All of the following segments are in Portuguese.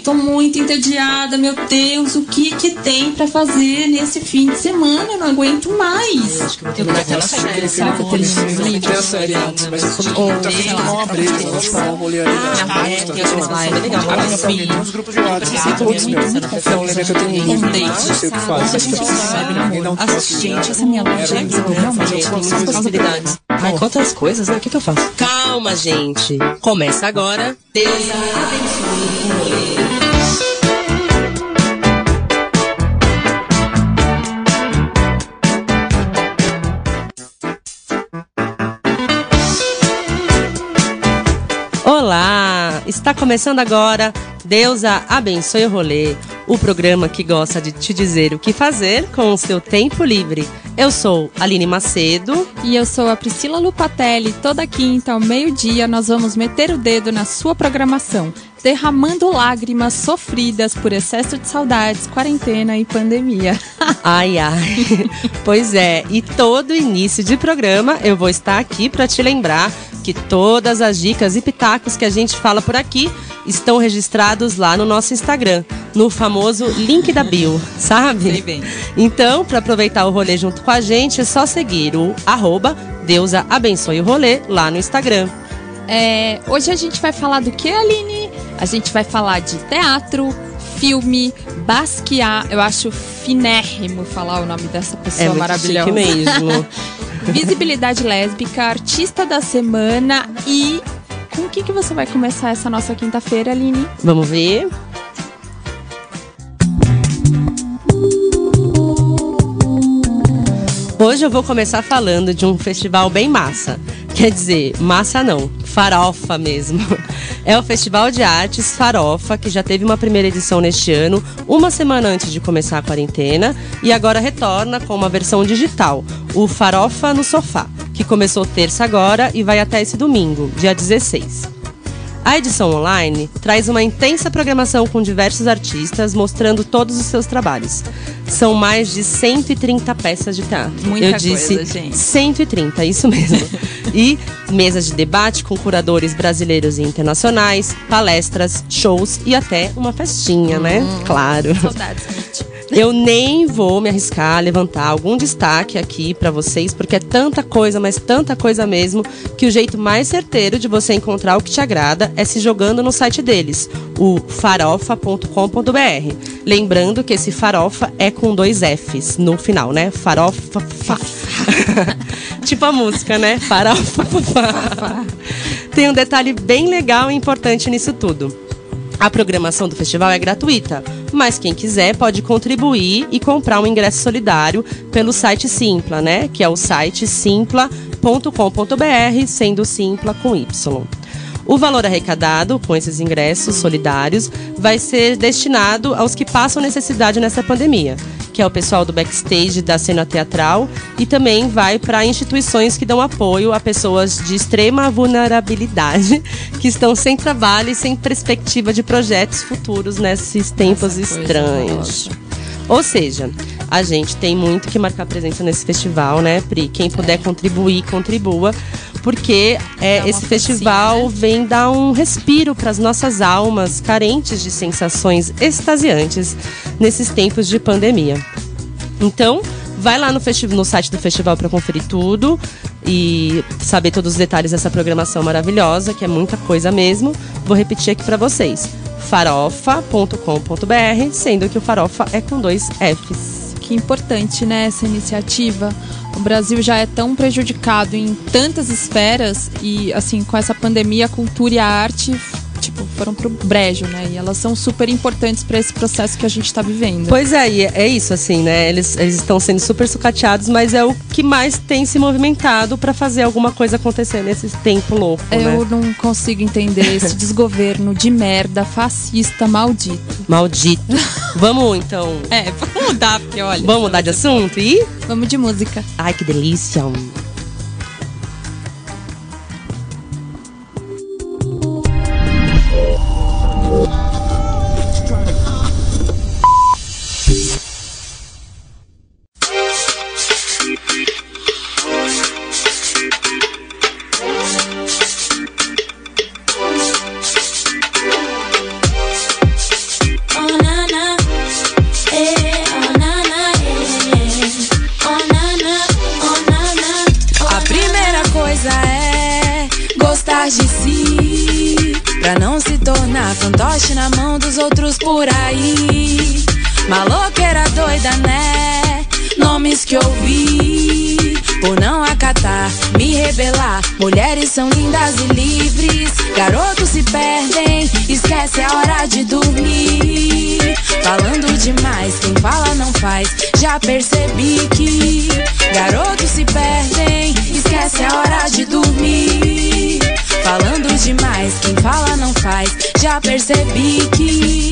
tô muito entediada, meu Deus, o que que tem pra fazer nesse fim de semana? Eu não aguento mais. Acho que eu vou aquela série, sabe? Mas eu uma breja, um. Ah, é, tem é legal. Tem uns grupos de WhatsApp, meu. Então, lembra que eu tenho um livro, não sei o que faz. Alguém dá um toque. Gente, essa minha loja é realmente tem muitas possibilidades. Ai, quantas coisas, né? O que, que eu faço? Calma, gente. Começa agora. Deus abençoe. Olá! Está começando agora Deusa Abençoe o Rolê, o programa que gosta de te dizer o que fazer com o seu tempo livre. Eu sou Aline Macedo. E eu sou a Priscila Lupatelli. Toda quinta ao meio-dia nós vamos meter o dedo na sua programação, derramando lágrimas sofridas por excesso de saudades, quarentena e pandemia. Ai, ai. Pois é, e todo início de programa eu vou estar aqui para te lembrar que todas as dicas e pitacos que a gente fala por aqui estão registrados lá no nosso Instagram, no famoso link da bio, sabe? Sei bem. Então, para aproveitar o rolê junto com a gente, é só seguir o arroba Deusa Abençoe o Rolê lá no Instagram. É, hoje a gente vai falar do que, Aline? A gente vai falar de teatro, filme, Basquiat. Eu acho finérrimo falar o nome dessa pessoa É muito maravilhosa. mesmo. Visibilidade lésbica, artista da semana e. Com o que, que você vai começar essa nossa quinta-feira, Aline? Vamos ver? Hoje eu vou começar falando de um festival bem massa. Quer dizer, massa não, farofa mesmo. É o Festival de Artes Farofa, que já teve uma primeira edição neste ano, uma semana antes de começar a quarentena, e agora retorna com uma versão digital, o Farofa no Sofá, que começou terça agora e vai até esse domingo, dia 16. A edição online traz uma intensa programação com diversos artistas mostrando todos os seus trabalhos. São mais de 130 peças de teatro. Muita Eu coisa, disse gente. 130, isso mesmo. e mesas de debate com curadores brasileiros e internacionais, palestras, shows e até uma festinha, né? Hum. Claro. Saudades, gente. Eu nem vou me arriscar a levantar algum destaque aqui pra vocês, porque é tanta coisa, mas tanta coisa mesmo, que o jeito mais certeiro de você encontrar o que te agrada é se jogando no site deles, o farofa.com.br. Lembrando que esse farofa é com dois Fs no final, né? Farofa. Fa. tipo a música, né? Farofa. fa. Tem um detalhe bem legal e importante nisso tudo. A programação do festival é gratuita, mas quem quiser pode contribuir e comprar um ingresso solidário pelo site Simpla, né? Que é o site simpla.com.br, sendo Simpla com Y. O valor arrecadado com esses ingressos solidários vai ser destinado aos que passam necessidade nessa pandemia, que é o pessoal do backstage da cena teatral e também vai para instituições que dão apoio a pessoas de extrema vulnerabilidade que estão sem trabalho e sem perspectiva de projetos futuros nesses tempos coisa estranhos. Ou seja, a gente tem muito que marcar presença nesse festival, né, Pri? Quem puder contribuir, contribua, porque é, esse festival vem dar um respiro para as nossas almas carentes de sensações extasiantes nesses tempos de pandemia. Então, vai lá no, no site do festival para conferir tudo e saber todos os detalhes dessa programação maravilhosa, que é muita coisa mesmo. Vou repetir aqui para vocês: farofa.com.br, sendo que o farofa é com dois Fs. Que importante, né, essa iniciativa. O Brasil já é tão prejudicado em tantas esferas e, assim, com essa pandemia, a cultura e a arte, foram pro brejo, né? E elas são super importantes para esse processo que a gente tá vivendo. Pois é, e é isso, assim, né? Eles, eles estão sendo super sucateados, mas é o que mais tem se movimentado para fazer alguma coisa acontecer nesse tempo louco, né? Eu não consigo entender esse desgoverno de merda, fascista, maldito. Maldito. Vamos então. É, vamos mudar, porque olha. Vamos mudar de assunto? E. Vamos de música. Ai, que delícia! Já percebi que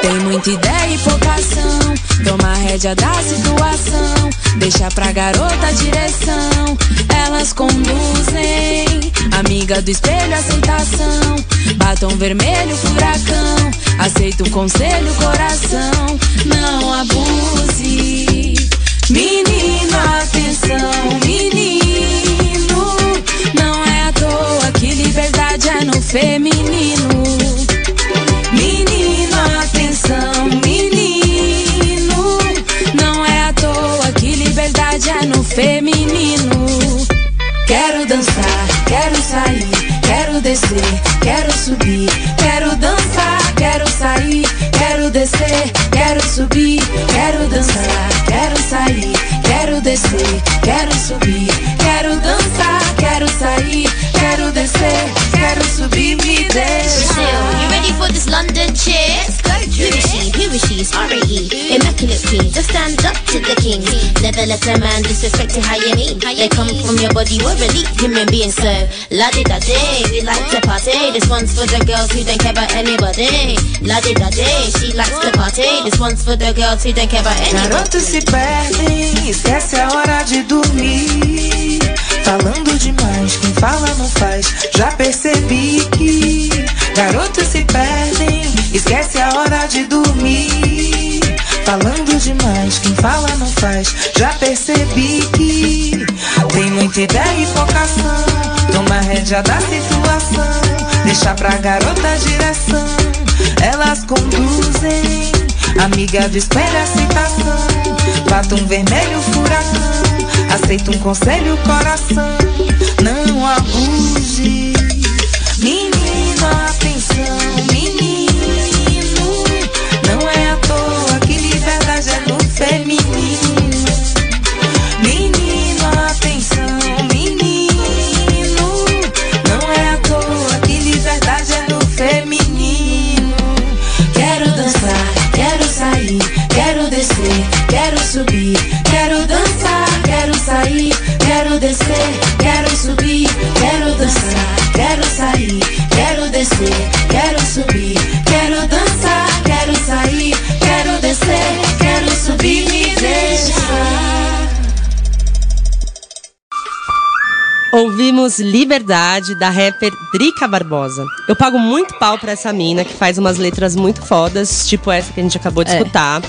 tem muita ideia e pouca ação. Toma a rédea da situação, deixa pra garota a direção. Elas conduzem, amiga do espelho, aceitação. Batom vermelho, furacão. Aceita o conselho, coração. Não abuse, menino, atenção, menino. É no feminino. Menino, atenção, menino. Não é à toa que liberdade é no feminino. Quero dançar, quero sair, quero descer, quero subir, quero dançar, quero sair, quero descer, quero subir, quero dançar, quero sair, quero descer, quero subir, London cheer? Who is she? Who is she? It's R.A.E. Immaculate queen, just stand up to the king. Never let a man disrespect your hygiene. They come from your body, we're elite human beings, so la di da day, we like to party. This one's for the girls who don't care about anybody. La di da day, she likes to party. This one's for the girls who don't care about anybody. Garotos se perdem, esquece a hora de dormir. Falando demais, quem fala não faz. Já percebi que garotos se perdem, esquece a hora de dormir. Falando demais, quem fala não faz. Já percebi que tem muita ideia e focação. Toma rédea da situação, deixa pra garota a direção. Elas conduzem, amiga do espelho a citação. Batom vermelho, furacão. Aceita um conselho, coração. Quero subir, quero dançar, quero sair, quero descer, Ouvimos Liberdade, da rapper Drica Barbosa. Eu pago muito pau pra essa mina, que faz umas letras muito fodas, tipo essa que a gente acabou de É. escutar.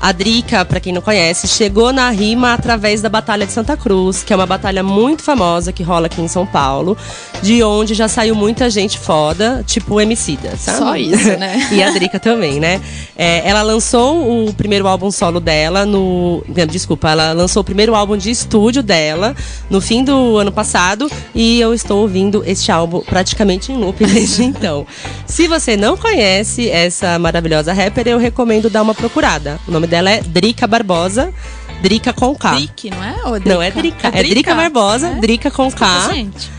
A Drica, pra quem não conhece, chegou na rima através da Batalha de Santa Cruz, que é uma batalha muito famosa que rola aqui em São Paulo, de onde já saiu muita gente foda, tipo o Emicida, sabe? Só isso, né? e a Drica também, né? É, ela lançou o primeiro álbum solo dela no. Desculpa, ela lançou o primeiro álbum de estúdio dela no fim do ano passado e eu estou ouvindo este álbum praticamente em loop desde então. Se você não conhece essa maravilhosa rapper, eu recomendo dar uma procurada. O nome dela é Drica Barbosa. Drica com K. Drick, não é? Ou Não é Drica, é Drica Barbosa, É? Drica com K. Gente.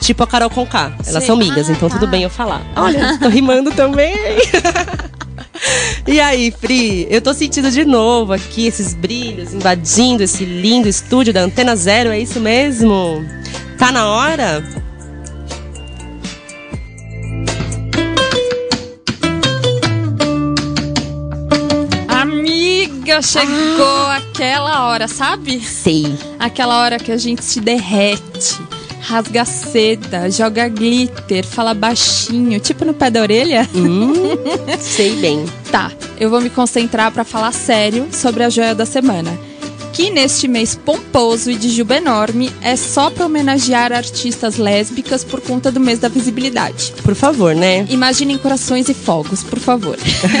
Tipo a Carol com K. Elas são migas, Ah, então tá. tudo bem eu falar. Olha, tô rimando também. e aí, Pri, eu tô sentindo de novo aqui esses brilhos invadindo esse lindo estúdio da Antena Zero, é isso mesmo? Tá na hora? Amiga, chegou aquela hora, sabe? Sei. Aquela hora que a gente se derrete, rasga seda, joga glitter, fala baixinho, tipo no pé da orelha. Sei bem. Tá, eu vou me concentrar pra falar sério sobre a joia da semana. Que neste mês pomposo e de juba enorme é só pra homenagear artistas lésbicas por conta do mês da visibilidade. Por favor, né? Imaginem corações e fogos, por favor.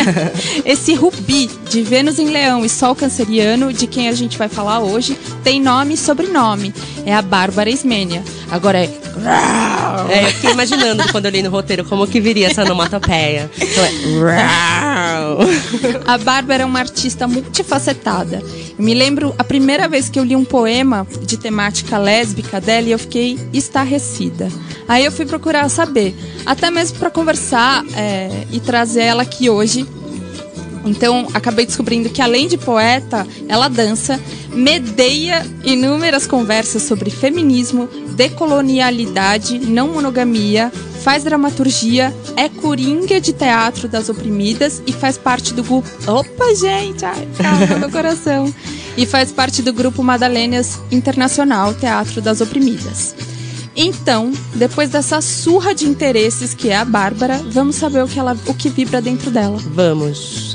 Esse rubi de Vênus em Leão e Sol Canceriano, de quem a gente vai falar hoje, tem nome e sobrenome. É a Bárbara Ismênia. Agora é É, eu fiquei imaginando quando eu li no roteiro como que viria essa onomatopeia. Então é. A Bárbara é uma artista multifacetada. Eu me lembro a primeira vez que eu li um poema de temática lésbica dela e eu fiquei estarrecida. Aí eu fui procurar saber, até mesmo para conversar é, e trazer ela aqui hoje então, acabei descobrindo que além de poeta, ela dança, medeia inúmeras conversas sobre feminismo, decolonialidade, não monogamia, faz dramaturgia, é coringa de teatro das oprimidas e faz parte do grupo. Opa, gente! Ai, calma coração. E faz parte do grupo Madalenas Internacional Teatro das Oprimidas. Então, depois dessa surra de interesses que é a Bárbara, vamos saber o que, ela, o que vibra dentro dela. Vamos.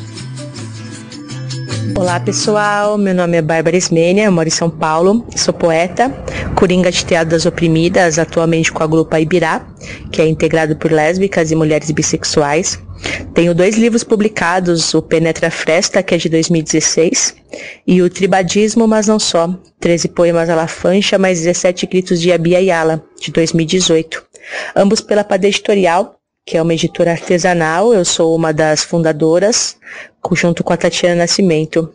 Olá pessoal, meu nome é Bárbara Ismênia, eu moro em São Paulo, sou poeta, coringa de teatro das oprimidas, atualmente com a grupo Ibirá, que é integrado por lésbicas e mulheres bissexuais. Tenho dois livros publicados, o Penetra Fresta, que é de 2016, e o Tribadismo, mas não só, 13 poemas à mais 17 gritos de Abia Yala, de 2018. Ambos pela Padê Editorial, que é uma editora artesanal, eu sou uma das fundadoras, junto com a Tatiana Nascimento.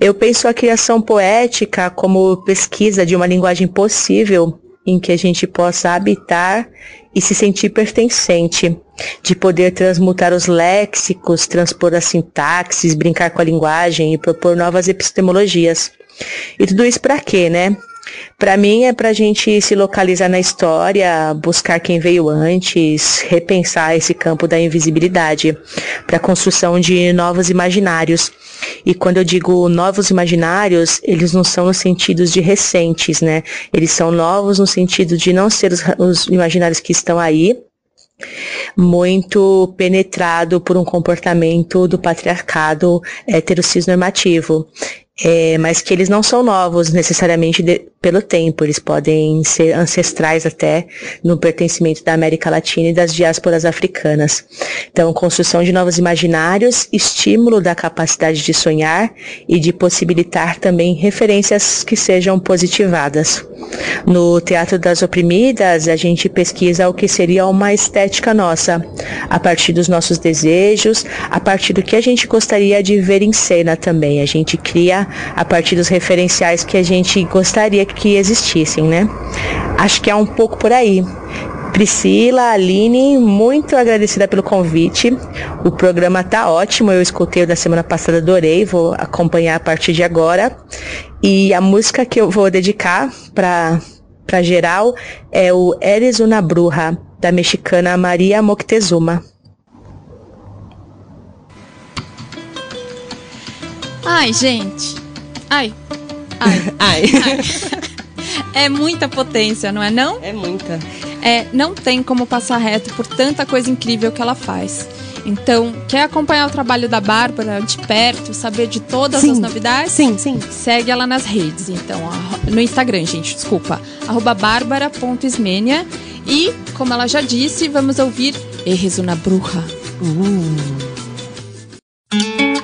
Eu penso a criação poética como pesquisa de uma linguagem possível em que a gente possa habitar e se sentir pertencente, de poder transmutar os léxicos, transpor as sintaxes, brincar com a linguagem e propor novas epistemologias. E tudo isso para quê, né? Para mim é para a gente se localizar na história, buscar quem veio antes, repensar esse campo da invisibilidade, para a construção de novos imaginários. E quando eu digo novos imaginários, eles não são no sentido de recentes, né? Eles são novos no sentido de não ser os, os imaginários que estão aí, muito penetrado por um comportamento do patriarcado heterocis normativo é, mas que eles não são novos necessariamente de, pelo tempo, eles podem ser ancestrais até no pertencimento da América Latina e das diásporas africanas. Então, construção de novos imaginários, estímulo da capacidade de sonhar e de possibilitar também referências que sejam positivadas. No Teatro das Oprimidas, a gente pesquisa o que seria uma estética nossa, a partir dos nossos desejos, a partir do que a gente gostaria de ver em cena também. A gente cria a partir dos referenciais que a gente gostaria que existissem, né? Acho que é um pouco por aí. Priscila, Aline, muito agradecida pelo convite. O programa tá ótimo, eu escutei o da semana passada, adorei, vou acompanhar a partir de agora. E a música que eu vou dedicar para para geral é o Eres una Bruja, da mexicana Maria Moctezuma. Ai, gente. Ai. Ai. Ai. Ai. É muita potência, não é não? É muita. É, não tem como passar reto por tanta coisa incrível que ela faz. Então, quer acompanhar o trabalho da Bárbara de perto, saber de todas Sim. as novidades? Sim, sim. Segue ela nas redes, então, no Instagram, gente, desculpa, arroba bárbara.ismênia. E, como ela já disse, vamos ouvir Erres una Bruja. Vente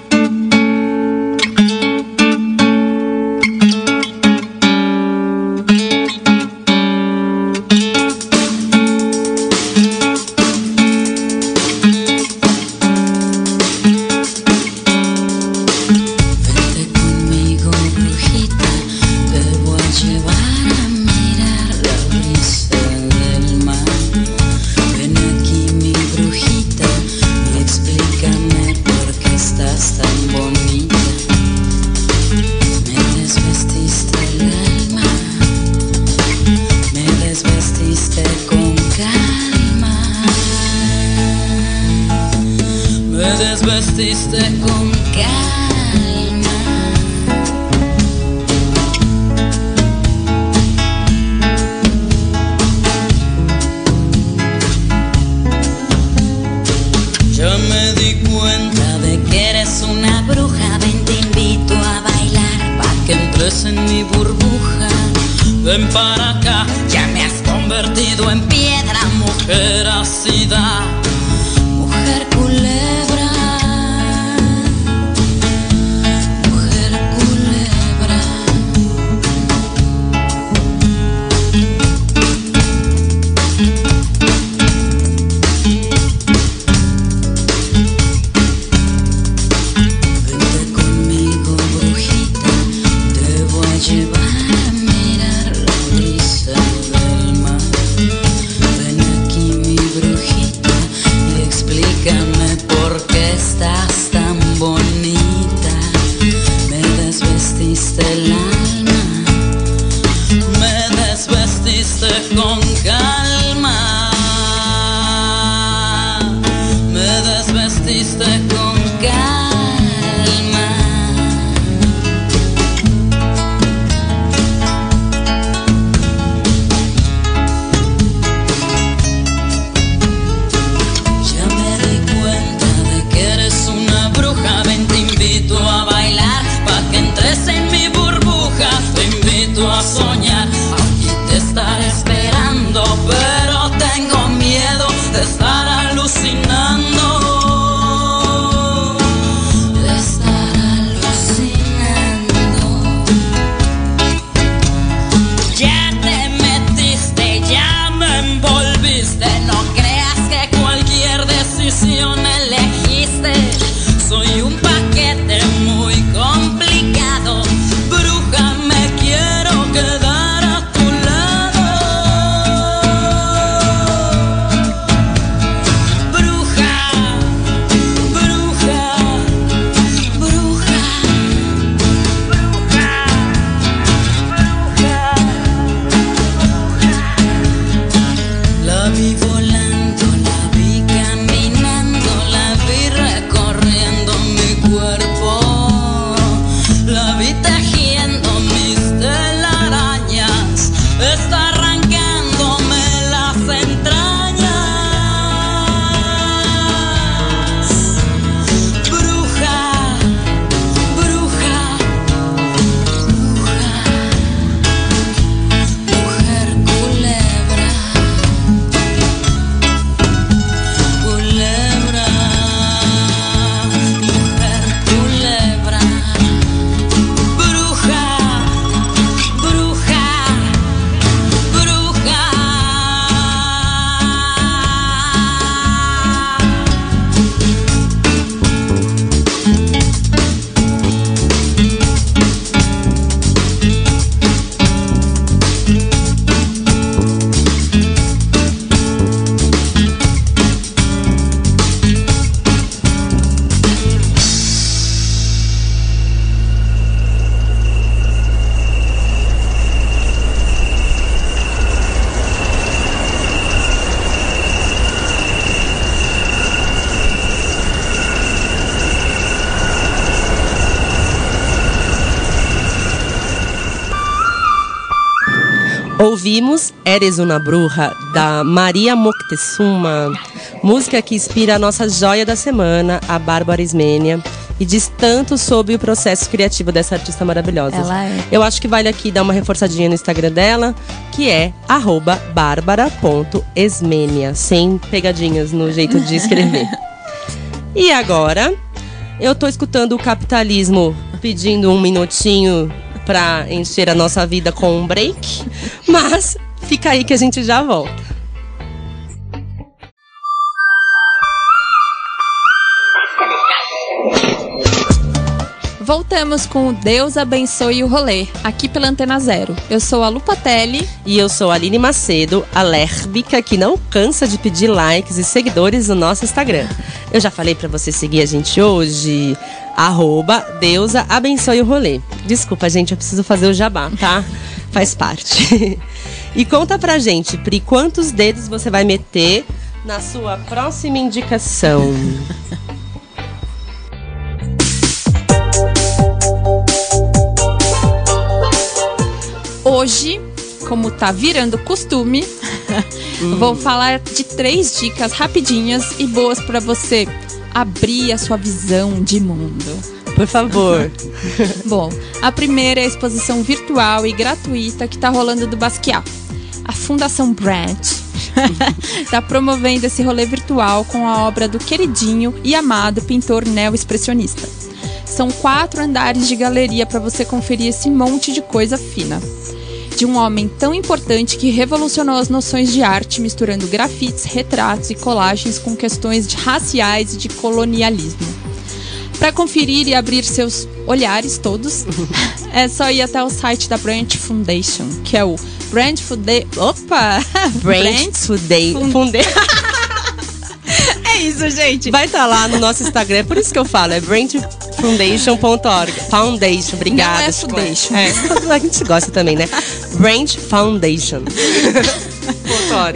Ouvimos Eres uma Bruja, da Maria Moctezuma, música que inspira a nossa joia da semana, a Bárbara Ismênia, e diz tanto sobre o processo criativo dessa artista maravilhosa. Ela é. Eu acho que vale aqui dar uma reforçadinha no Instagram dela, que é bárbara.esmênia, sem pegadinhas no jeito de escrever. e agora, eu tô escutando o capitalismo pedindo um minutinho pra encher a nossa vida com um break, mas fica aí que a gente já volta. Voltamos com o Deus abençoe o rolê, aqui pela Antena Zero. Eu sou a Lupatelli. E eu sou a Aline Macedo, a lérbica que não cansa de pedir likes e seguidores no nosso Instagram. Eu já falei pra você seguir a gente hoje, arroba Deusa abençoe o rolê. Desculpa, gente, eu preciso fazer o jabá, tá? Faz parte. E conta pra gente, Pri, quantos dedos você vai meter na sua próxima indicação? Hoje, como tá virando costume, vou falar de três dicas rapidinhas e boas pra você abrir a sua visão de mundo. Por favor. Bom, a primeira é a exposição virtual e gratuita que tá rolando do Basquiat. A Fundação Branch tá promovendo esse rolê virtual com a obra do queridinho e amado pintor neo-expressionista. São quatro andares de galeria para você conferir esse monte de coisa fina. De um homem tão importante que revolucionou as noções de arte, misturando grafites, retratos e colagens com questões de raciais e de colonialismo. Para conferir e abrir seus olhares todos, é só ir até o site da Branch Foundation, que é o Branch Foundation. Opa! Funde- Fun- Funde- É isso, gente. Vai estar lá no nosso Instagram, é por isso que eu falo, é brandfoundation.org. Foundation, obrigada. Não é foundation. É, a gente gosta também, né? Brand Foundation.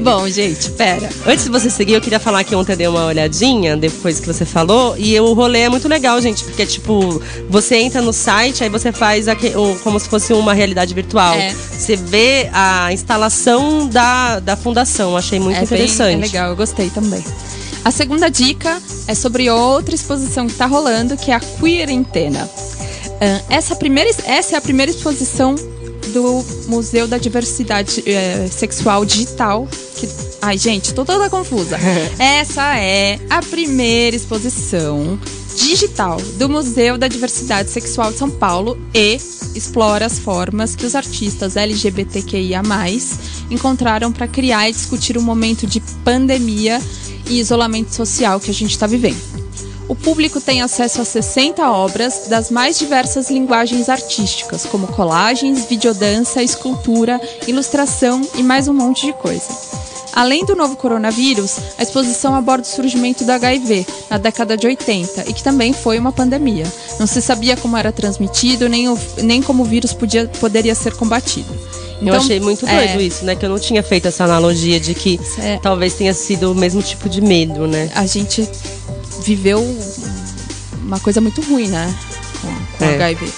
Bom, gente, pera. Antes de você seguir, eu queria falar que ontem eu dei uma olhadinha depois que você falou. E o rolê é muito legal, gente. Porque, tipo, você entra no site, aí você faz um- como se fosse uma realidade virtual. É. Você vê a instalação da, da fundação. Achei muito é interessante. Bem, é legal, eu gostei também. A segunda dica é sobre outra exposição que tá rolando, que é a Queerentena. Essa, primeira, essa é a primeira exposição do Museu da Diversidade eh, Sexual Digital. Que, ai, gente, tô toda confusa. essa é a primeira exposição digital do Museu da Diversidade Sexual de São Paulo e explora as formas que os artistas LGBTQIA+, encontraram para criar e discutir o momento de pandemia e isolamento social que a gente está vivendo. O público tem acesso a 60 obras das mais diversas linguagens artísticas, como colagens, videodança, escultura, ilustração e mais um monte de coisa. Além do novo coronavírus, a exposição aborda o surgimento do HIV na década de 80 e que também foi uma pandemia. Não se sabia como era transmitido, nem, o- nem como o vírus podia, poderia ser combatido. Eu achei muito é, doido isso, né? Que eu não tinha feito essa analogia de que É. talvez tenha sido o mesmo tipo de medo, né? a gente viveu uma coisa muito ruim, né? Com, com É. HIV.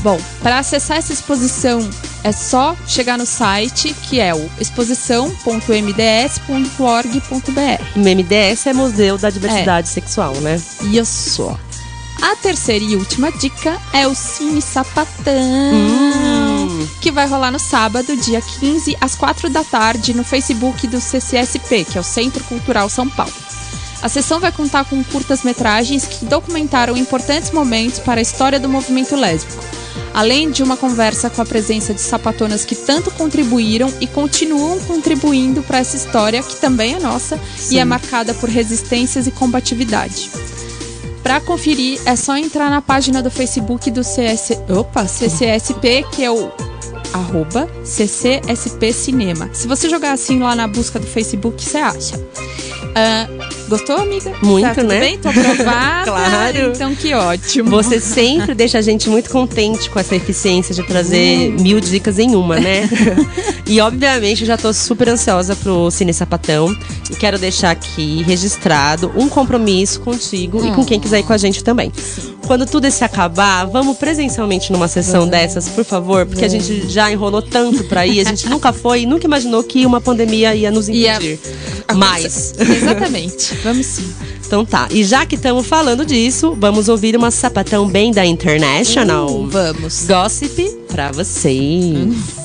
Bom, para acessar essa exposição é só chegar no site que é o exposição.mds.org.br. O MDS é Museu da Diversidade Sexual, né? Isso. A terceira e última dica é o Cine Sapatão, Hum. Que vai rolar no sábado, dia 15, às 4 da tarde, no Facebook do CCSP, que é o Centro Cultural São Paulo. A sessão vai contar com curtas-metragens que documentaram importantes momentos para a história do movimento lésbico, além de uma conversa com a presença de sapatonas que tanto contribuíram e continuam contribuindo para essa história que também é nossa e é marcada por resistências e combatividade. Para conferir, é só entrar na página do Facebook do CS... Opa, CCSP, que é o arroba CCSP Cinema. Se você jogar assim lá na busca do Facebook, você acha. Ah, gostou, amiga? Muito, tá tudo né? bem? Tô aprovada. Claro. Então, que ótimo. Você sempre deixa a gente muito contente com essa eficiência de trazer mil dicas em uma, né? e obviamente eu já tô super ansiosa pro Cine Sapatão. E quero deixar aqui registrado um compromisso contigo e com quem quiser ir com a gente também. Quando tudo esse acabar, vamos presencialmente numa sessão dessas, por favor, porque a gente já enrolou tanto pra ir, a gente nunca foi e nunca imaginou que uma pandemia ia nos Ia impedir. Mas. Exatamente. Vamos sim. Então tá. E já que estamos falando disso, vamos ouvir uma sapatão bem da International. Vamos. Gossip pra vocês. It's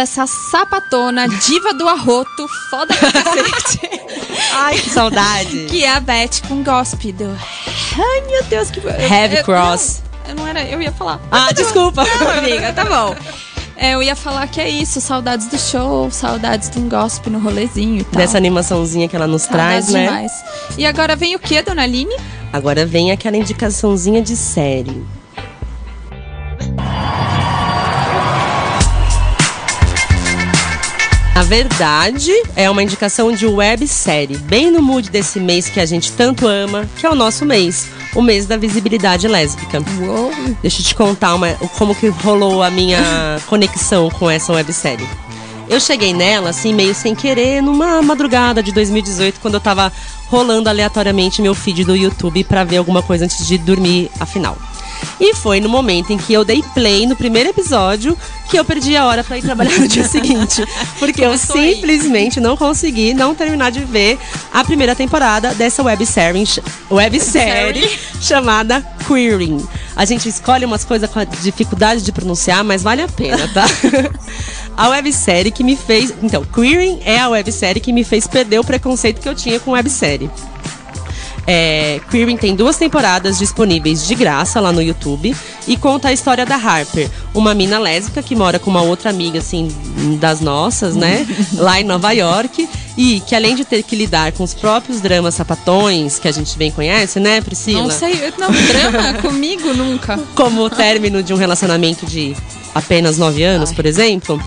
essa sapatona, diva do arroto, foda pra cacete, Ai, que saudade. que é a Beth com Gossip do... Ai, meu Deus, que... eu- Heavy eu- Cross. Não, eu não era... Eu ia falar. Ah, desculpa. Não, amiga, tá bom. É, eu ia falar que é isso, saudades do show, saudades de um gossip no rolezinho e tal. Dessa animaçãozinha que ela nos Saudades traz, né? demais. E agora vem o que, dona Aline? Agora vem aquela indicaçãozinha de série. Verdade, é uma indicação de websérie, bem no mood desse mês que a gente tanto ama, que é o nosso mês, o mês da visibilidade lésbica. Uou. Deixa eu te contar uma- como que rolou a minha conexão com essa websérie. Eu cheguei nela, assim, meio sem querer, numa madrugada de 2018, quando eu tava rolando aleatoriamente meu feed do YouTube pra ver alguma coisa antes de dormir, afinal. E foi no momento em que eu dei play no primeiro episódio que eu perdi a hora pra ir trabalhar no dia seguinte. Porque eu simplesmente não consegui não terminar de ver a primeira temporada dessa websérie, websérie chamada Queering. A gente escolhe umas coisas com a dificuldade de pronunciar, mas vale a pena, tá? a websérie que me fez. Então, Queering é a websérie que me fez perder o preconceito que eu tinha com websérie. É, Queering tem duas temporadas disponíveis de graça lá no YouTube e conta a história da Harper, uma mina lésbica que mora com uma outra amiga, assim, das nossas, né? lá em Nova York. E que além de ter que lidar com os próprios dramas sapatões, que a gente bem conhece, né, Priscila? Não sei, eu- não, drama comigo nunca. como o término de um relacionamento de apenas nove anos, por exemplo,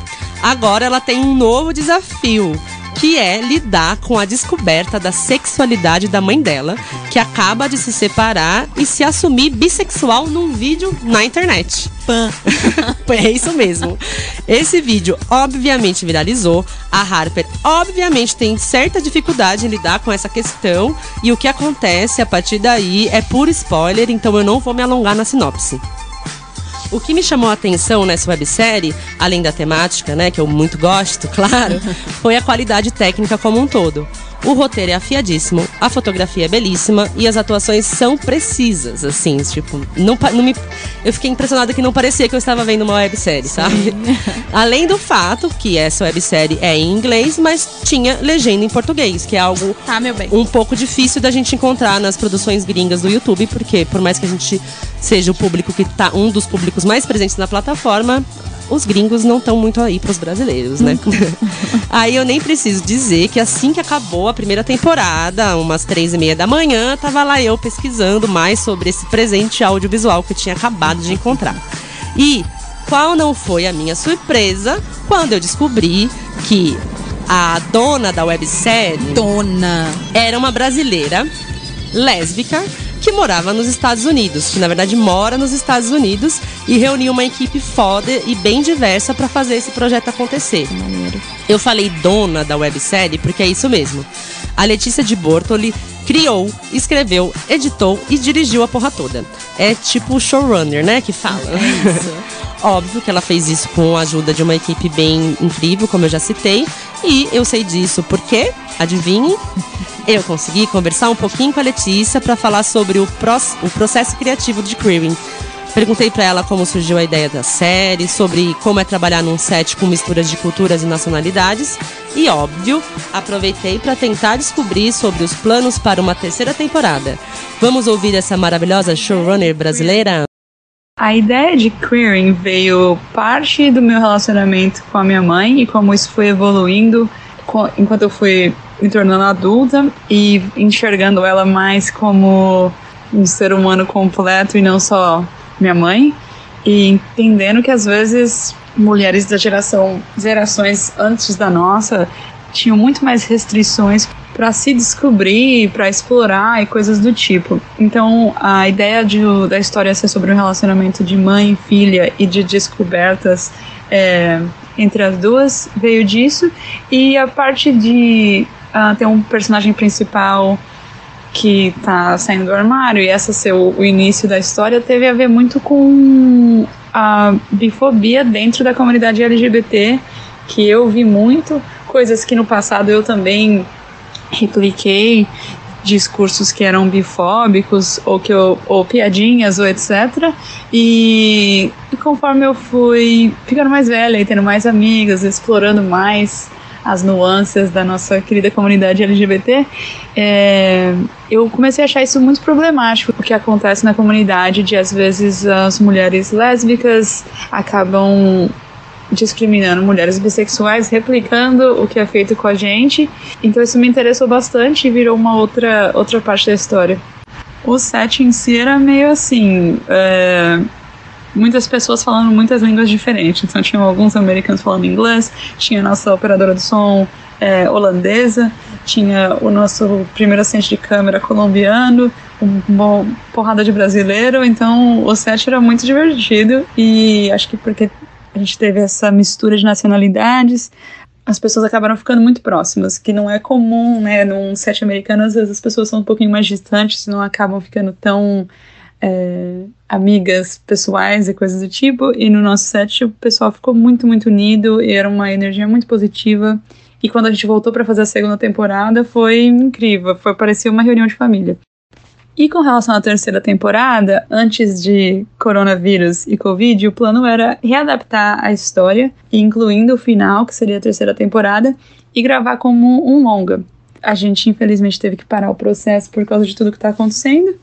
agora ela tem um novo desafio. Que é lidar com a descoberta da sexualidade da mãe dela, que acaba de se separar e se assumir bissexual num vídeo na internet. é isso mesmo. Esse vídeo obviamente viralizou. A Harper obviamente tem certa dificuldade em lidar com essa questão. E o que acontece a partir daí é puro spoiler, então eu não vou me alongar na sinopse. O que me chamou a atenção nessa websérie, além da temática, né, que eu muito gosto, claro, foi a qualidade técnica como um todo. O roteiro é afiadíssimo, a fotografia é belíssima e as atuações são precisas, assim, tipo, não, não me, eu fiquei impressionada que não parecia que eu estava vendo uma websérie, sabe? Além do fato que essa websérie é em inglês, mas tinha legenda em português, que é algo Tá, um pouco difícil da gente encontrar nas produções gringas do YouTube, porque por mais que a gente seja o público que tá um dos públicos mais presentes na plataforma, os gringos não estão muito aí pros brasileiros, né? aí eu nem preciso dizer que assim que acabou a primeira temporada, umas três e meia da manhã, tava lá eu pesquisando mais sobre esse presente audiovisual que eu tinha acabado de encontrar. E qual não foi a minha surpresa quando eu descobri que a dona da websérie Dona. era uma brasileira lésbica que morava nos Estados Unidos, que na verdade mora nos Estados Unidos e reuniu uma equipe foda e bem diversa para fazer esse projeto acontecer. Eu falei dona da websérie porque é isso mesmo. A Letícia de Bortoli criou, escreveu, editou e dirigiu a porra toda. É tipo o showrunner, né, que fala. Óbvio que ela fez isso com a ajuda de uma equipe bem incrível, como eu já citei. E eu sei disso porque, adivinhe, eu consegui conversar um pouquinho com a Letícia para falar sobre o, o processo criativo de Queering. Perguntei para ela como surgiu a ideia da série, sobre como é trabalhar num set com misturas de culturas e nacionalidades. E, óbvio, aproveitei para tentar descobrir sobre os planos para uma terceira temporada. Vamos ouvir essa maravilhosa showrunner brasileira? A ideia de queering veio parte do meu relacionamento com a minha mãe e como isso foi evoluindo enquanto eu fui me tornando adulta e enxergando ela mais como um ser humano completo e não só minha mãe. E entendendo que às vezes mulheres da geração gerações antes da nossa tinham muito mais restrições para se descobrir, para explorar e coisas do tipo. Então, a ideia de, da história ser sobre um relacionamento de mãe e filha e de descobertas é, entre as duas veio disso. E a parte de ah, ter um personagem principal que tá saindo do armário e essa ser o, o início da história teve a ver muito com a bifobia dentro da comunidade LGBT que eu vi muito coisas que no passado eu também repliquei discursos que eram bifóbicos ou que eu, ou piadinhas ou etc. E, conforme eu fui ficando mais velha e tendo mais amigas, explorando mais as nuances da nossa querida comunidade LGBT, é, eu comecei a achar isso muito problemático, o que acontece na comunidade de às vezes as mulheres lésbicas acabam discriminando mulheres bissexuais, replicando o que é feito com a gente. Então isso me interessou bastante e virou uma outra, outra parte da história. O set em si era meio assim. É, muitas pessoas falando muitas línguas diferentes. Então tinham alguns americanos falando inglês, tinha a nossa operadora de som é, holandesa, tinha o nosso primeiro assistente de câmera colombiano, uma porrada de brasileiro. Então o set era muito divertido e acho que porque a gente teve essa mistura de nacionalidades, as pessoas acabaram ficando muito próximas, que não é comum, né? Num set americano, às vezes as pessoas são um pouquinho mais distantes, não acabam ficando tão é, amigas pessoais e coisas do tipo. E no nosso set o pessoal ficou muito, muito unido e era uma energia muito positiva. E quando a gente voltou para fazer a segunda temporada, foi incrível, foi parecia uma reunião de família. E com relação à terceira temporada, antes de coronavírus e Covid, o plano era readaptar a história, incluindo o final, que seria a terceira temporada, e gravar como um longa. A gente, infelizmente, teve que parar o processo por causa de tudo que está acontecendo,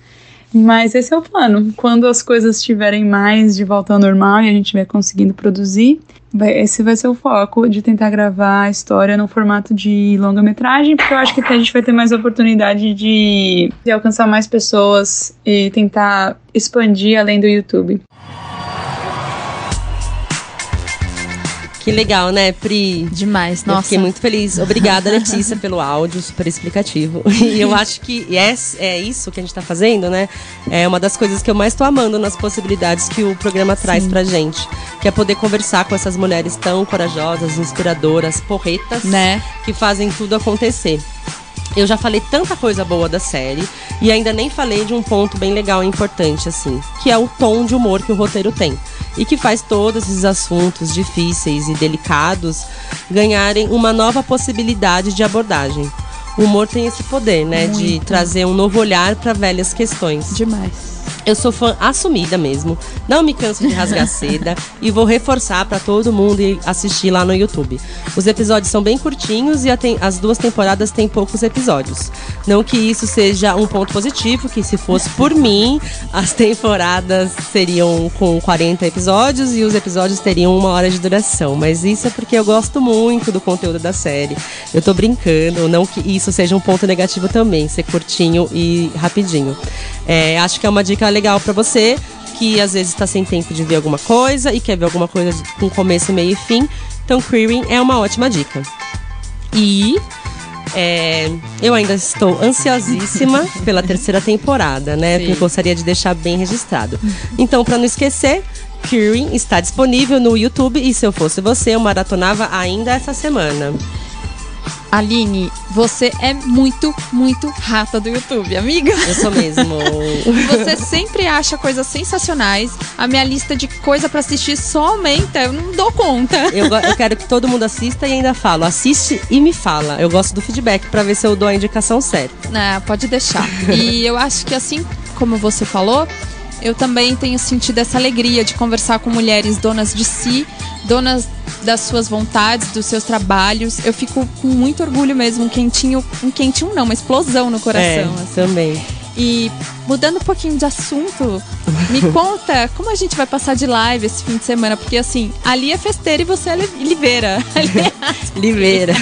mas esse é o plano. Quando as coisas estiverem mais de volta ao normal e a gente estiver conseguindo produzir, esse vai ser o foco de tentar gravar a história no formato de longa-metragem, porque eu acho que a gente vai ter mais oportunidade de, de alcançar mais pessoas e tentar expandir além do YouTube. Que legal, né, Pri? Demais, Eu nossa. fiquei muito feliz. Obrigada, Letícia, pelo áudio, super explicativo. E eu acho que é, é isso que a gente tá fazendo, né? É uma das coisas que eu mais tô amando nas possibilidades que o programa traz pra gente. Que é poder conversar com essas mulheres tão corajosas, inspiradoras, porretas, Né? que fazem tudo acontecer. Eu já falei tanta coisa boa da série e ainda nem falei de um ponto bem legal e importante, assim, que é o tom de humor que o roteiro tem. E que faz todos esses assuntos difíceis e delicados ganharem uma nova possibilidade de abordagem. O humor tem esse poder, né, de Muito. trazer um novo olhar para velhas questões. Demais. Eu sou fã assumida mesmo. Não me canso de rasgar seda e vou reforçar pra todo mundo ir assistir lá no YouTube. Os episódios são bem curtinhos e as duas temporadas têm poucos episódios. Não que isso seja um ponto positivo, que se fosse por mim, as temporadas seriam com 40 episódios e os episódios teriam uma hora de duração. Mas isso é porque eu gosto muito do conteúdo da série. Eu tô brincando, não que isso seja um ponto negativo também, ser curtinho e rapidinho. É, acho que é uma dica legal pra você que às vezes está sem tempo de ver alguma coisa e quer ver alguma coisa com começo, meio e fim. Então, Queering é uma ótima dica. E é, eu ainda estou ansiosíssima pela terceira temporada, né? Sim. Eu gostaria de deixar bem registrado. Então, para não esquecer, Queering está disponível no YouTube e se eu fosse você, eu maratonava ainda essa semana. Aline, você é muito, muito rata do YouTube, amiga. Eu sou mesmo. Você sempre acha coisas sensacionais. A minha lista de coisa pra assistir só aumenta. Eu não dou conta. Eu, eu quero que todo mundo assista e ainda falo. Assiste e me fala. Eu gosto do feedback pra ver se eu dou a indicação certa. É, pode deixar. E eu acho que assim como você falou, eu também tenho sentido essa alegria de conversar com mulheres donas de si, donas das suas vontades, dos seus trabalhos. Eu fico com muito orgulho mesmo, um quentinho, um quentinho não, uma explosão no coração. é, assim. também. E mudando um pouquinho de assunto, me conta como a gente vai passar de live esse fim de semana, porque assim, ali é festeira e você é li- liveira. Ali é- Liveira.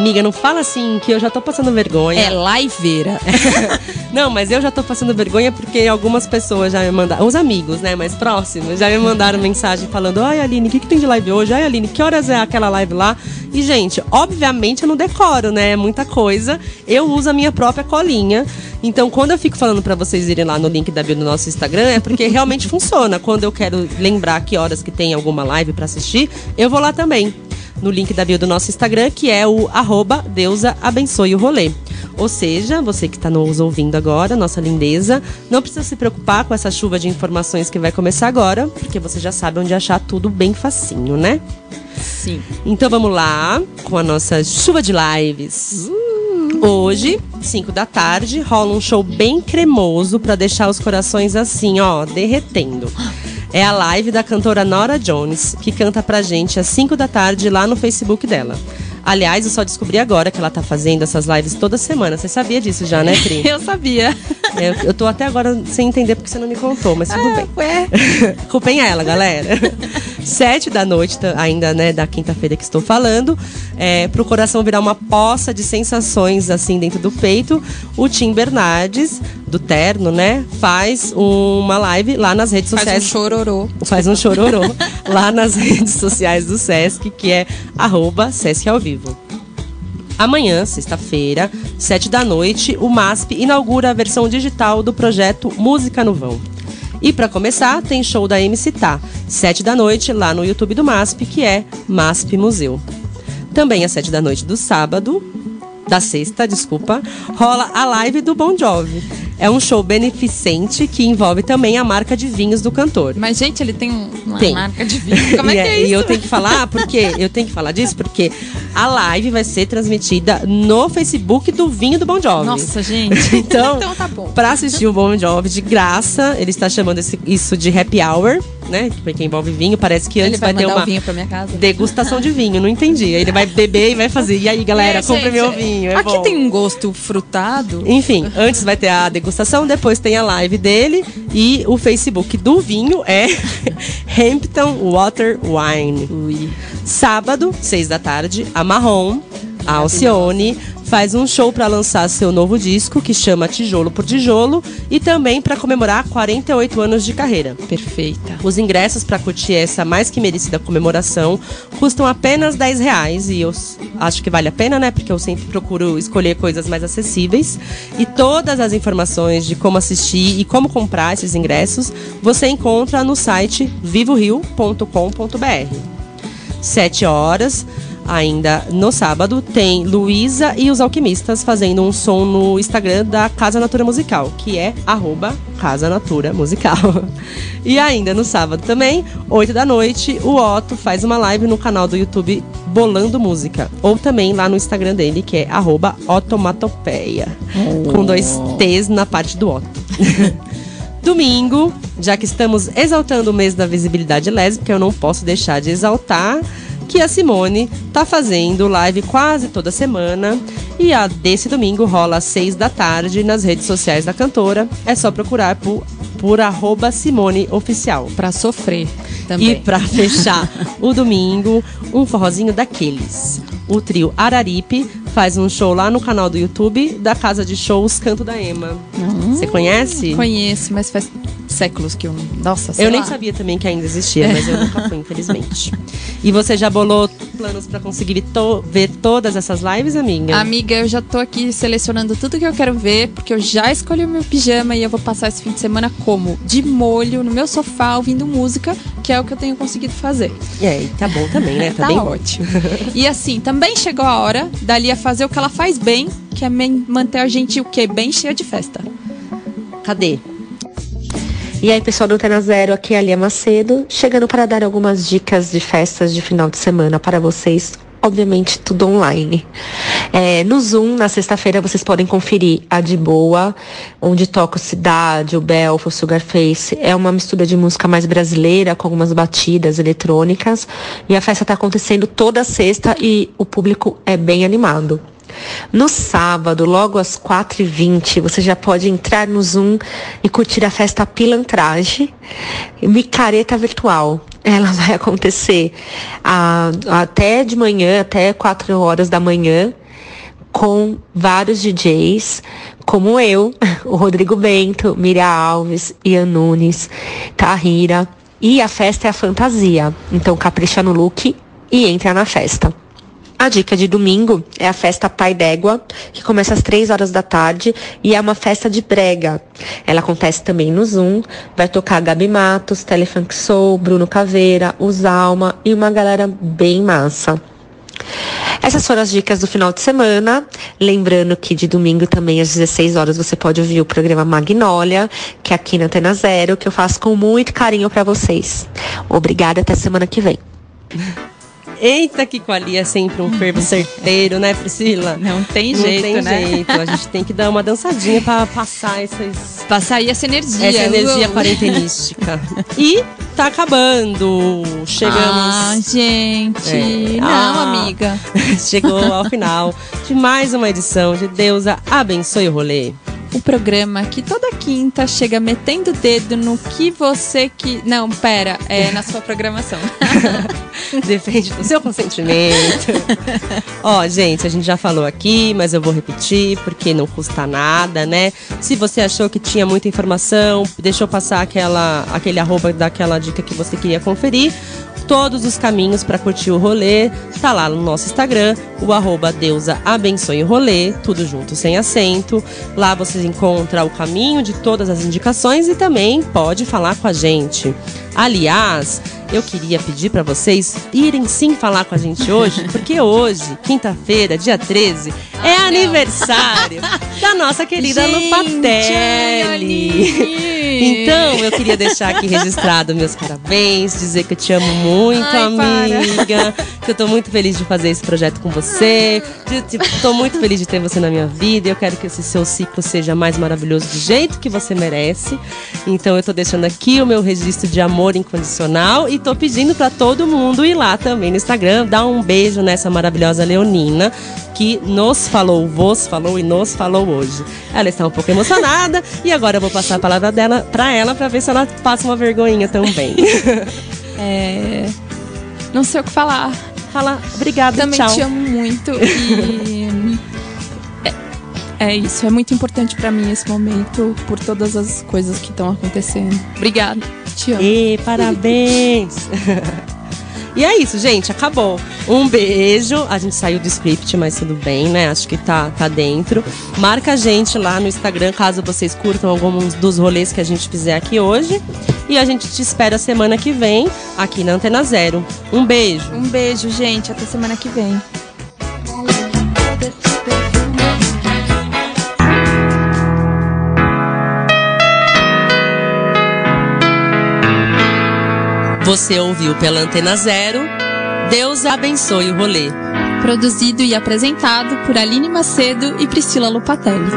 Amiga, não fala assim que eu já tô passando vergonha. é liveira. Não, mas eu já tô passando vergonha porque algumas pessoas já me mandaram, os amigos, né, mais próximos, já me mandaram mensagem falando: Ai, Aline, o que, que tem de live hoje? Ai, Aline, que horas é aquela live lá? E, gente, obviamente eu não decoro, né? É muita coisa. Eu uso a minha própria colinha. Então, quando eu fico falando pra vocês irem lá no link da bio do nosso Instagram, é porque realmente funciona. Quando eu quero lembrar que horas que tem alguma live pra assistir, eu vou lá também no link da bio do nosso Instagram, que é o arroba Deusa Abençoe o Rolê. Ou seja, você que está nos ouvindo agora, nossa lindeza, não precisa se preocupar com essa chuva de informações que vai começar agora, porque você já sabe onde achar tudo bem facinho, né? Sim. Então vamos lá com a nossa chuva de lives. Hoje, 5 da tarde, rola um show bem cremoso pra deixar os corações assim, ó, derretendo. É a live da cantora Nora Jones, que canta pra gente às 5 da tarde lá no Facebook dela. Aliás, eu só descobri agora que ela tá fazendo essas lives toda semana. Você sabia disso já, né, Pri? Eu sabia. Eu, eu tô até agora sem entender porque você não me contou, mas tudo bem. Ué. Culpem ela, galera. Sete da noite, ainda, né, da quinta-feira que estou falando. É, pro coração virar uma poça de sensações, assim, dentro do peito, o Tim Bernardes, do Terno, né, faz uma live lá nas redes Faz um sociais. chororô. Faz um chororô lá nas redes sociais do Sesc, que é arroba Sesc ao vivo. Amanhã, sexta-feira, sete da noite, o MASP inaugura a versão digital do projeto Música no Vão. E para começar, tem show da MC Tá, sete da noite, lá no YouTube do MASP, que é MASP Museu. Também às sete da noite do sábado, da sexta, desculpa, rola a live do Bon Jovi. É um show beneficente que envolve também a marca de vinhos do cantor. Mas, gente, ele tem um- uma Tem. marca de vinho. Como é e, que é e isso? eu tenho que falar porque eu tenho que falar disso porque a live vai ser transmitida no Facebook do Vinho do Bon Jovi. Nossa, gente. Então, Então tá bom. Pra assistir o Bon Jovi de graça, ele está chamando esse- isso de happy hour, né? Que envolve vinho. Parece que Ele antes vai vai, ter uma vinho pra minha casa? degustação de vinho. Não entendi. Aí Ele vai beber e vai fazer. E aí, galera, É, compre gente, meu vinho. É Aqui bom. tem um gosto frutado. Enfim, antes vai ter a degustação, depois tem a live dele e o Facebook do vinho é Hampton Water Wine. Sábado, seis da tarde, a Marrom, a Alcione, faz um show para lançar seu novo disco que chama Tijolo por Tijolo e também para comemorar 48 anos de carreira. Perfeita. Os ingressos para curtir essa mais que merecida comemoração custam apenas 10 reais e eu acho que vale a pena, né? Porque eu sempre procuro escolher coisas mais acessíveis. E todas as informações de como assistir e como comprar esses ingressos você encontra no site vivorio.com.br. 7 horas. Ainda no sábado tem Luísa e os Alquimistas fazendo um som no Instagram da Casa Natura Musical, que é arroba Casa Natura Musical. E ainda no sábado também, 8 da noite, o Otto faz uma live no canal do YouTube Bolando Música. Ou também lá no Instagram dele, que é arroba Otomatopeia. Com dois T's na parte do Otto. Domingo, já que estamos exaltando o mês da visibilidade lésbica, eu não posso deixar de exaltar que a Simone tá fazendo live quase toda semana. E a desse domingo rola às seis da tarde nas redes sociais da cantora. É só procurar por, por arroba Simone Oficial. Pra sofrer também. E pra fechar o domingo, um forrozinho daqueles. O trio Araripe faz um show lá no canal do YouTube da casa de shows Canto da Ema. Você conhece? Conheço, mas faz séculos que eu. Nossa, sei Eu nem lá. sabia também que ainda existia, mas eu nunca fui, infelizmente. E você já bolou planos pra conseguir to- ver todas essas lives, amiga? Amiga, eu já tô aqui selecionando tudo que eu quero ver, porque eu já escolhi o meu pijama e eu vou passar esse fim de semana como? De molho, no meu sofá, ouvindo música, que é o que eu tenho conseguido fazer. E aí, tá bom também, né? Tá, Tá bem ótimo. E assim, também chegou a hora da Lia fazer o que ela faz bem, que é manter a gente o quê? Bem cheia de festa. Cadê? E aí, pessoal do Antena Zero, aqui é a Lia Macedo, chegando para dar algumas dicas de festas de final de semana para vocês. Obviamente, tudo online. É, no Zoom, na sexta-feira, vocês podem conferir a De Boa, onde toca o Cidade, o Belfo, o Sugarface. É uma mistura de música mais brasileira, com algumas batidas eletrônicas. E a festa está acontecendo toda sexta e o público é bem animado. No sábado, logo às 4h20, você já pode entrar no Zoom e curtir a festa Pilantragem, Micareta Virtual. Ela vai acontecer ah, até de manhã, até 4 horas da manhã, com vários DJs, como eu, o Rodrigo Bento, Miriam Alves, Ian Nunes, Tahira. E a festa é a fantasia. Então capricha no look e entra na festa. A dica de domingo é a festa Pai d'Égua, que começa às 3 horas da tarde e é uma festa de brega. Ela acontece também no Zoom, vai tocar Gabi Matos, Telefunk Soul, Bruno Caveira, Os Alma e uma galera bem massa. Essas foram as dicas do final de semana. Lembrando que de domingo também às 16 horas você pode ouvir o programa Magnólia, que é aqui na Antena Zero, que eu faço com muito carinho pra vocês. Obrigada, até semana que vem. Eita, que com a Lia é sempre um fervo certeiro, né, Priscila? Não tem Não jeito, tem né? jeito. A gente tem que dar uma dançadinha pra passar essas, Passar aí essa energia. essa energia Uh. quarentenística. E tá acabando. Chegamos. Ah, gente. É. Não, Ah. amiga. Chegou ao final de mais uma edição de Deusa Abençoe o Rolê. O programa que toda quinta chega metendo o dedo no que você que. Não, pera, é na sua programação. Depende do seu consentimento. Ó, gente, a gente já falou aqui, mas eu vou repetir porque não custa nada, né? Se você achou que tinha muita informação, deixou passar aquela, aquele arroba daquela dica que você queria conferir. Todos os caminhos para curtir o rolê tá lá no nosso Instagram, o arroba deusa abençoe rolê, tudo junto, sem acento. Lá você encontra o caminho de todas as indicações e também pode falar com a gente. Aliás, eu queria pedir para vocês irem sim falar com a gente hoje, porque hoje, quinta-feira, dia 13, é aniversário da nossa querida Lupatelli. Então, eu queria deixar aqui registrado meus parabéns, dizer que eu te amo muito, Ai, para. amiga. Que eu tô muito feliz de fazer esse projeto com você. De, tipo, tô muito feliz de ter você na minha vida. Eu quero que esse seu ciclo seja mais maravilhoso do jeito que você merece. Então, eu tô deixando aqui o meu registro de amor incondicional e tô pedindo pra todo mundo ir lá também no Instagram, dar um beijo nessa maravilhosa Leonina que nos falou, vos falou e nos falou hoje. Ela está um pouco emocionada e agora eu vou passar a palavra dela para ela para ver se ela passa uma vergonhinha também. É. Não sei o que falar. Fala, obrigada, Também tchau. te amo muito e. É, é isso, é muito importante pra mim esse momento por todas as coisas que estão acontecendo. Obrigada, te amo. E parabéns! E é isso, gente, acabou. Um beijo. A gente saiu do script, mas tudo bem, né? Acho que tá, tá dentro. Marca a gente lá no Instagram, caso vocês curtam alguns dos rolês que a gente fizer aqui hoje. E a gente te espera semana que vem aqui na Antena Zero. Um beijo. Um beijo, gente. Até semana que vem. Você ouviu pela Antena Zero. Deus abençoe o rolê. Produzido e apresentado por Aline Macedo e Priscila Lupatelli.